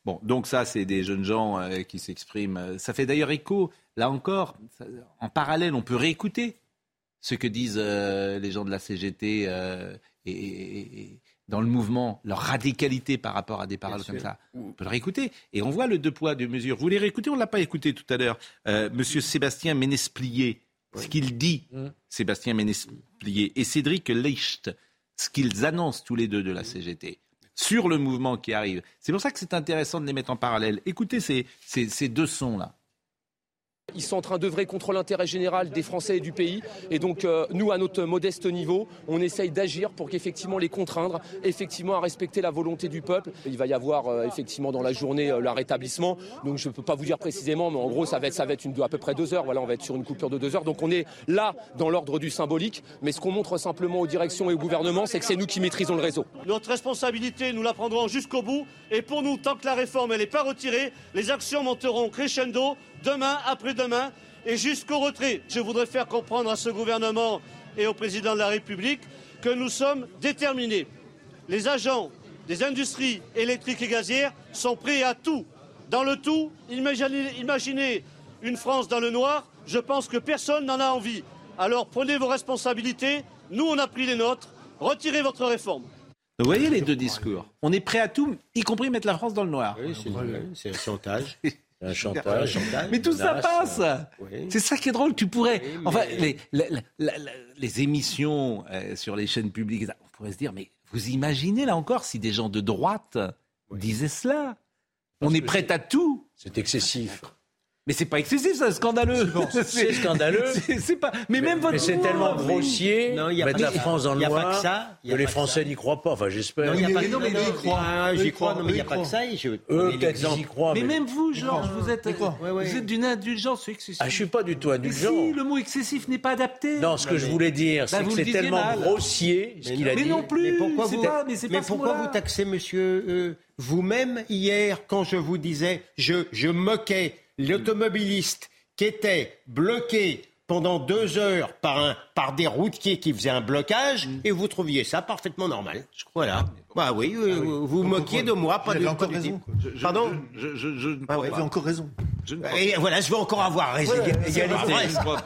Bon, donc ça, c'est des jeunes gens euh, qui s'expriment. Ça fait d'ailleurs écho, là encore, en parallèle, on peut réécouter ce que disent les gens de la CGT et, dans le mouvement, leur radicalité par rapport à des paroles comme ça. On peut le réécouter. Et on voit le deux poids, deux mesures. Vous les réécoutez? On ne l'a pas écouté tout à l'heure. Monsieur Sébastien Ménesplier, ce qu'il dit, mmh. Sébastien Ménesplier, et Cédric Leicht, ce qu'ils annoncent tous les deux de la CGT sur le mouvement qui arrive. C'est pour ça que c'est intéressant de les mettre en parallèle. Écoutez ces, ces deux sons-là. Ils sont en train d'œuvrer contre l'intérêt général des Français et du pays. Et donc, euh, nous, à notre modeste niveau, on essaye d'agir pour qu'effectivement les contraindre, effectivement à respecter la volonté du peuple. Il va y avoir euh, effectivement dans la journée euh, leur rétablissement. Donc, je ne peux pas vous dire précisément, mais en gros, ça va être, une, à peu près deux heures. Voilà, on va être sur une coupure de deux heures. Donc, on est là dans l'ordre du symbolique. Mais ce qu'on montre simplement aux directions et au gouvernement, c'est que c'est nous qui maîtrisons le réseau. Notre responsabilité, nous la prendrons jusqu'au bout. Et pour nous, tant que la réforme n'est pas retirée, les actions monteront crescendo demain, après-demain et jusqu'au retrait. Je voudrais faire comprendre à ce gouvernement et au président de la République que nous sommes déterminés. Les agents des industries électriques et gazières sont prêts à tout. Dans le tout, imaginez, imaginez une France dans le noir, je pense que personne n'en a envie. Alors prenez vos responsabilités, nous on a pris les nôtres, retirez votre réforme. Vous voyez les deux discours. On est prêt à tout, y compris mettre la France dans le noir. Oui, c'est un chantage. Un chantage. Mais tout ça passe. C'est ça qui est drôle. Tu pourrais. enfin, les, les, émissions euh, sur les chaînes publiques, on pourrait se dire, mais vous imaginez là encore si des gens de droite disaient cela On est prêt à tout. C'est excessif. Mais c'est pas excessif, c'est scandaleux. C'est scandaleux. c'est pas. Mais même votre. Mais c'est tellement grossier. Non, il y a pas la France dans le noir. Que, ça, que les Français n'y croient pas. Enfin, j'espère. Non, mais, non, mais ils croient. J'y crois. Non, mais il n'y a pas que ça. Eux, peut-être y croient. Mais même vous, Georges, vous êtes. Vous êtes d'une indulgence excessive. Ah, je suis pas du tout indulgent. Si le mot excessif n'est pas adapté. Non, ce que je voulais dire, bah, c'est que c'est tellement grossier ce qu'il a dit. Mais non plus. Mais pourquoi vous taxez, monsieur euh, vous-même hier quand je vous disais, je moquais l'automobiliste qui était bloqué pendant deux heures par, un, par des routiers qui faisaient un blocage mm. et vous trouviez ça parfaitement normal. Voilà. Bah oui, euh, ah vous vous moquiez de moi, pas de encore raison. Pardon Je, je, je, ah ouais, encore raison. Et voilà, je veux encore avoir raison. Ouais, égalité.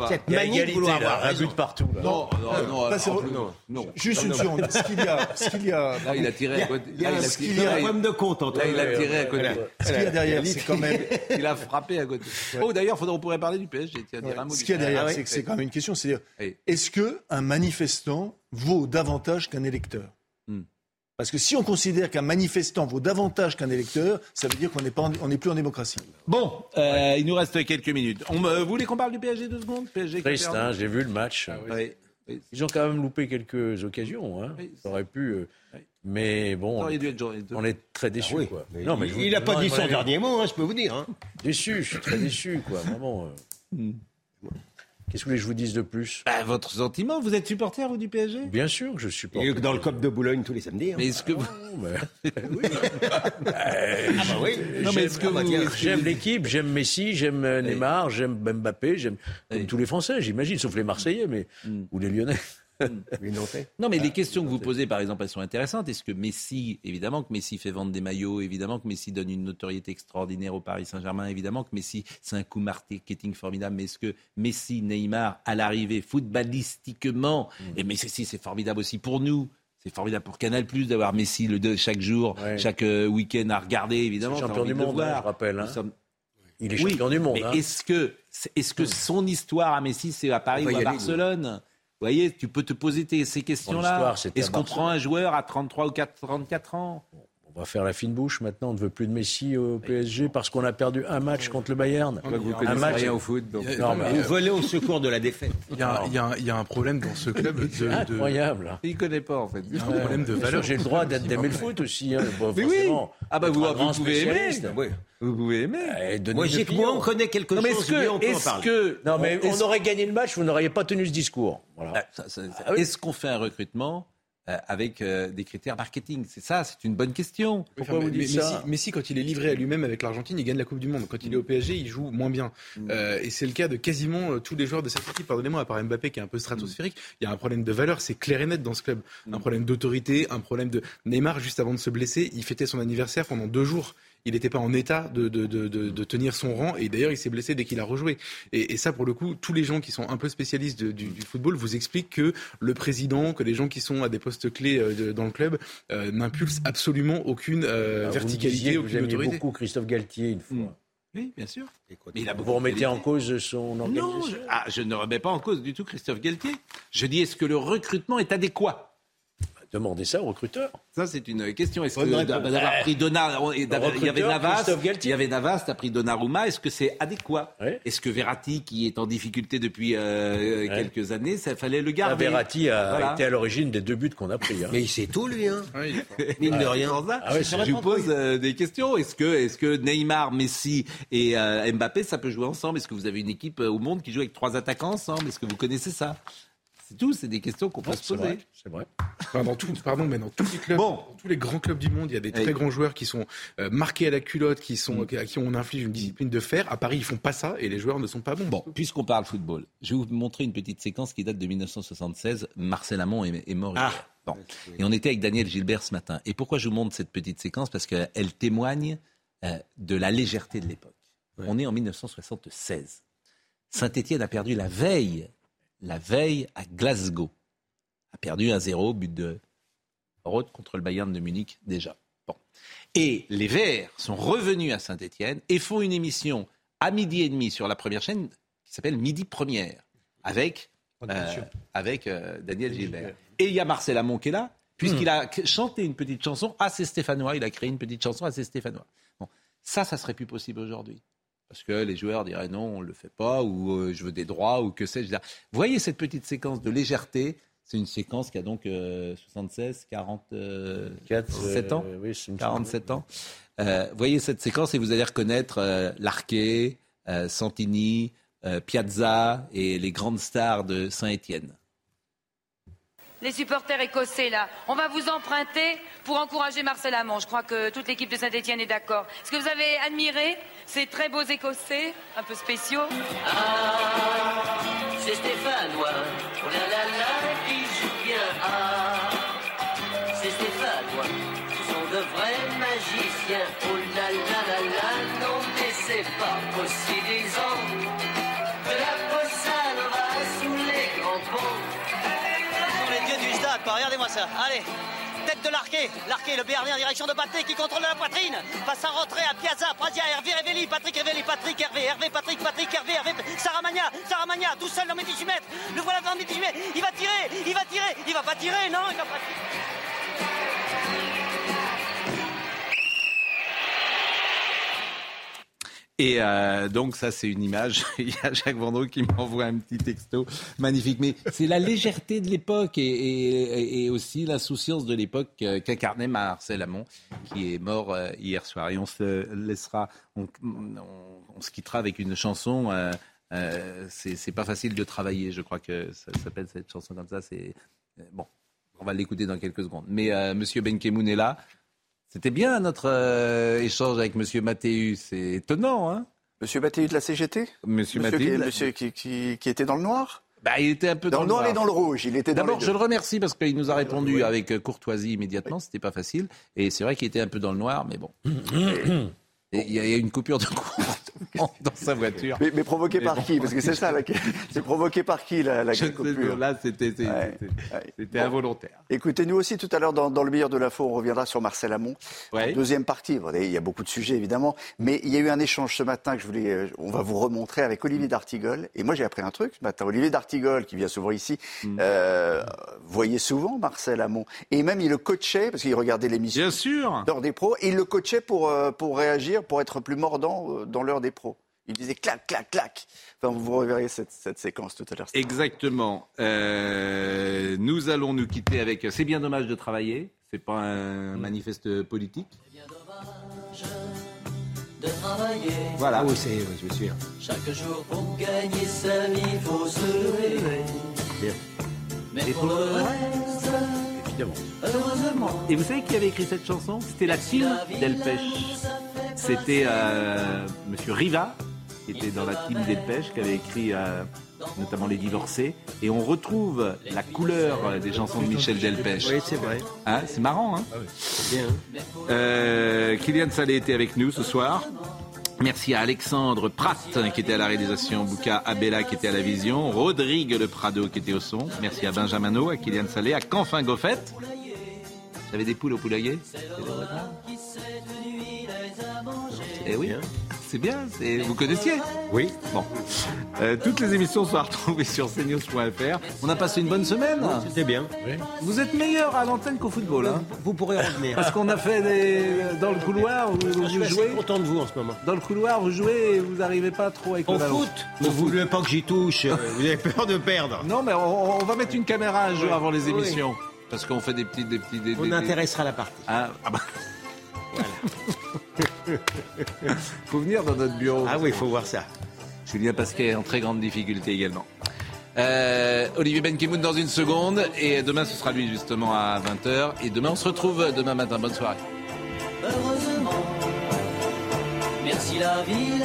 Cette manie de vouloir avoir un but partout. Non, non, non. non, Juste une seconde. Ce qu'il y a, ce qu'il y a. Là, il a tiré à côté. Il y a un problème de compte entre. Là, il a tiré à côté. Ce qu'il y a derrière, c'est quand même. Il a frappé à côté. Oh, d'ailleurs, on pourrait parler du PSG. Ce qu'il y a derrière, c'est que c'est quand même une question. C'est est-ce que un manifestant vaut davantage qu'un électeur? hmm. Parce que si on considère qu'un manifestant vaut davantage qu'un électeur, ça veut dire qu'on n'est pas, on n'est plus en démocratie. Bon, euh, il nous reste quelques minutes. On, vous voulez qu'on parle du PSG deux secondes? PSG Triste, hein, j'ai vu le match. Ah Ils ont quand même loupé quelques occasions. Hein. Ça aurait pu. Euh, mais bon, on est très déçus. Ah quoi. Non, mais il n'a pas dit son dernier mot, hein, je peux vous dire. Hein. Déçu, je suis très déçu, quoi. Vraiment. Euh. Qu'est-ce que je vous dise de plus? Bah, Votre sentiment, vous êtes supporter vous du PSG Bien sûr que je suis supporter. dans le COP de Boulogne tous les samedis. Hein. Mais est-ce que vous... oui. ah bah oui. Non, mais est-ce que vous... J'aime l'équipe, j'aime Messi, j'aime euh, Neymar, j'aime Mbappé, j'aime tous les Français, j'imagine, sauf les Marseillais, mais hmm. ou les Lyonnais. Non, mais les questions que vous posez, par exemple, elles sont intéressantes. Est-ce que Messi, évidemment que Messi fait vendre des maillots, évidemment que Messi donne une notoriété extraordinaire au Paris Saint-Germain, évidemment que Messi, c'est un coup marketing formidable, mais est-ce que Messi, Neymar, à l'arrivée, footballistiquement, mm. et Messi, c'est formidable aussi pour nous, c'est formidable pour Canal Plus d'avoir Messi le chaque jour, chaque euh, week-end à regarder, évidemment. Champion du monde, hein, je rappelle. Hein. Il est champion du monde. Mais hein. est-ce que, est-ce que son histoire à Messi, c'est à Paris ou à Barcelone? Voyez, tu peux te poser ces questions-là. Est-ce qu'on prend un joueur à 33 ou 34 ans? On va faire la fine bouche maintenant. On ne veut plus de Messi au PSG parce qu'on a perdu un match contre le Bayern. Vous un match rien au foot. Donc... Non, vous volez au secours de la défaite. Il y, a, il, y a, il y a, un problème dans ce club. De, Incroyable. Il ne connaît pas en fait. Il y a un problème de valeur. J'ai le droit d'aimer le foot aussi. Hein. Mais oui. Ah bah vous, vous pouvez aimer. Oui. Vous pouvez aimer. Eh, moi, moi, on connaît quelque chose. Est-ce que, est que, non, mais on aurait gagné le match, vous n'auriez pas tenu ce discours. Voilà. Ah, est-ce qu'on fait un recrutement euh, avec euh, des critères marketing C'est ça, c'est une bonne question. Pourquoi vous dites ça Messi, quand il est livré à lui-même avec l'Argentine, il gagne la Coupe du Monde. Quand il est au PSG, il joue moins bien. Mm. Euh, et c'est le cas de quasiment tous les joueurs de cette équipe. Pardonnez-moi, à part Mbappé qui est un peu stratosphérique, il y a un problème de valeur, c'est clair et net dans ce club. Mm. Un problème d'autorité, un problème de Neymar, juste avant de se blesser, il fêtait son anniversaire pendant deux jours il n'était pas en état de, de, de, de, tenir son rang. Et d'ailleurs, il s'est blessé dès qu'il a rejoué. Et, et, ça, pour le coup, tous les gens qui sont un peu spécialistes du, du, football vous expliquent que le président, que les gens qui sont à des postes clés euh, dans le club euh, n'impulsent absolument aucune euh, verticalité, vous aucune autorité. beaucoup Christophe Galtier une fois. Mm. Oui, bien sûr. Mais il a vous remettez en cause son organisation Non, je, ah, je ne remets pas en cause du tout Christophe Galtier. Je dis, est-ce que le recrutement est adéquat? Demandez ça aux recruteurs. Ça, c'est une question. Est-ce que d'avoir pris Donnarumma, il y avait Navas, il y avait Navas, t'as pris Donnarumma, est-ce que c'est adéquat Est-ce que Verratti, qui est en difficulté depuis euh, quelques années, ça fallait le garder ah, Verratti a été à l'origine des deux buts qu'on a pris. Hein. Mais il sait tout, lui. Hein. Mine de rien. Ah je vous pose euh, des questions. Est-ce que, est que Neymar, Messi et euh, Mbappé, ça peut jouer ensemble? Est-ce que vous avez une équipe au monde qui joue avec trois attaquants ensemble? Est-ce que vous connaissez ça? C'est tout, c'est des questions qu'on peut se poser. C'est vrai. dans tout, pardon, mais dans tous les clubs, tous les grands clubs du monde, il y a des très grands joueurs qui sont euh, marqués à la culotte, qui sont, mm. à qui on inflige une discipline de fer. À Paris, ils font pas ça et les joueurs ne sont pas bons. Bon, puisqu'on parle football, je vais vous montrer une petite séquence qui date de 1976. Marcel Amont est, mort. Ah. Bon. Et on était avec Daniel Gilbert ce matin. Et pourquoi je vous montre cette petite séquence? Parce qu'elle témoigne euh, de la légèreté de l'époque. On est en 1976. Saint-Étienne a perdu la veille la veille à Glasgow. A perdu 1-0, but de Roth contre le Bayern de Munich déjà. Bon. Et les Verts sont revenus à Saint-Etienne et font une émission à midi et demi sur la première chaîne qui s'appelle Midi Première avec, euh, avec euh, Daniel Gilbert. Et il y a Marcel Amont qui est là, puisqu'il a chanté une petite chanson à ses Stéphanois. Il a créé une petite chanson à ses Stéphanois. Bon. Ça, ça serait plus possible aujourd'hui. Parce que les joueurs diraient non, on ne le fait pas, ou euh, je veux des droits, ou que sais-je. Voyez cette petite séquence de légèreté? C'est une séquence qui a donc 76, 47 ans? oui, 47 ans. Euh, voyez cette séquence et vous allez reconnaître euh, Larquet, euh, Santini, Piazza et les grandes stars de Saint-Étienne les supporters écossais là. On va vous emprunter pour encourager Marcel Amont. Je crois que toute l'équipe de Saint-Etienne est d'accord. Est-ce que vous avez admiré ces très beaux écossais, un peu spéciaux? Ah, c'est Stéphanois. Oh là là joue bien. Ah, c'est Stéphanois. Ce sont de vrais magiciens. Oh là là là là, non mais c'est pas possible. Allez, tête de l'arqué. L'arqué, le BRD en direction de Baté qui contrôle la poitrine. Passe à à Piazza, Prazia, Hervé Révéli, Patrick Révéli, Patrick Hervé, Hervé, Patrick, Patrick Hervé, Hervé, Saramagna, Saramagna, tout seul dans mes 18 mètres. Le voilà dans mes 18 mètres. Il va tirer, il va tirer, il va pas tirer, non, il va pas tirer. Et euh, donc ça, c'est une image. Il y a Jacques Vendreau qui m'envoie un petit texto magnifique. Mais c'est la légèreté de l'époque et, aussi l'insouciance de l'époque qu'incarnait Marcel Amont, qui est mort euh, hier soir. Et on se laissera, on, se quittera avec une chanson. Euh, euh, c'est pas facile de travailler. Je crois que ça s'appelle cette chanson comme ça. C'est bon. On va l'écouter dans quelques secondes. Mais Monsieur Benkemoun est là. C'était bien notre euh, échange avec M. Mathéus. C'est étonnant, hein Monsieur Mathéus de la CGT Monsieur, Mathéus. Monsieur qui, qui, qui, était dans le noir bah, il était un peu dans, le noir, et dans le rouge. Il était D'abord, je le remercie parce qu'il nous a répondu avec euh, courtoisie immédiatement. C'était pas facile. Et c'est vrai qu'il était un peu dans le noir, mais bon. Il y, a une coupure de courant dans sa voiture. Mais, provoqué par qui? Parce que c'est ça, c'est provoqué par qui la, la coupure Là, c'était involontaire. Écoutez, nous aussi, tout à l'heure, dans, le meilleur de l'info, on reviendra sur Marcel Amont. Deuxième partie, il y a beaucoup de sujets, évidemment, mais il y a eu un échange ce matin que je voulais, euh, on va vous remontrer avec Olivier D'Artigol. Et moi, j'ai appris un truc ce matin. Olivier D'Artigol, qui vient souvent ici, mm. euh, voyait souvent Marcel Amont. Et même, il le coachait, parce qu'il regardait l'émission. Bien sûr. Des pros. Et il le coachait pour, euh, pour réagir, pour être plus mordant dans l'heure des pros. Il disait clac, clac, clac. Enfin, vous reverrez cette, cette séquence tout à l'heure. Exactement. Euh, nous allons nous quitter avec. C'est bien dommage de travailler. C'est pas un manifeste politique. C'est bien dommage de travailler. Voilà. Oui, c'est, je suis Chaque jour pour gagner sa vie, faut se lever. Bien. Mais pour le reste. Et vous savez qui avait écrit cette chanson? C'était la team Delpech. C'était euh, Monsieur Riva, qui était dans la team Delpech, qui avait écrit euh, notamment Les Divorcés. Et on retrouve la couleur des chansons de Michel Delpech. Oui, c'est vrai. Hein, c'est marrant, hein ah Bien. Euh, Kylian Salé était avec nous ce soir. Merci à Alexandre Pratt qui était à la réalisation, Bouka Abella qui était à la vision, Rodrigue Le Prado qui était au son. Merci à Benjamino, à Kylian Salé, à Canfin Goffet. J'avais des poules au poulailler? Eh oui c'est bien, vous connaissiez Oui. Bon. Euh, toutes les émissions sont à retrouver sur cnews.fr. On a passé une bonne semaine C'était bien. Vous êtes meilleur à l'antenne qu'au football. Hein vous pourrez revenir. Parce qu'on a fait des... dans le couloir, vous, vous je jouez. Je content de vous en ce moment. Dans le couloir, vous jouez et vous n'arrivez pas trop avec Au foot Vous ne voulez pas que j'y touche. vous avez peur de perdre. Non, mais on, va mettre une caméra un jour avant les émissions. Parce qu'on fait des petits... Des petits des, on intéressera la partie. Ah, ah bah. faut venir dans notre bureau. Ah oui, il faut voir ça. Julien Pasquet est en très grande difficulté également. Euh, Olivier Benkemoun dans une seconde. Et demain, ce sera lui justement à 20h. Et demain, on se retrouve demain matin. Bonne soirée. Heureusement, merci la vie,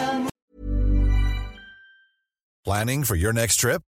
Planning for your next trip?